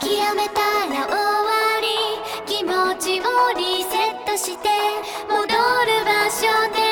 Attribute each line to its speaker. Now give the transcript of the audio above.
Speaker 1: 諦めたら終わり。気持ちをリセットして戻る場所で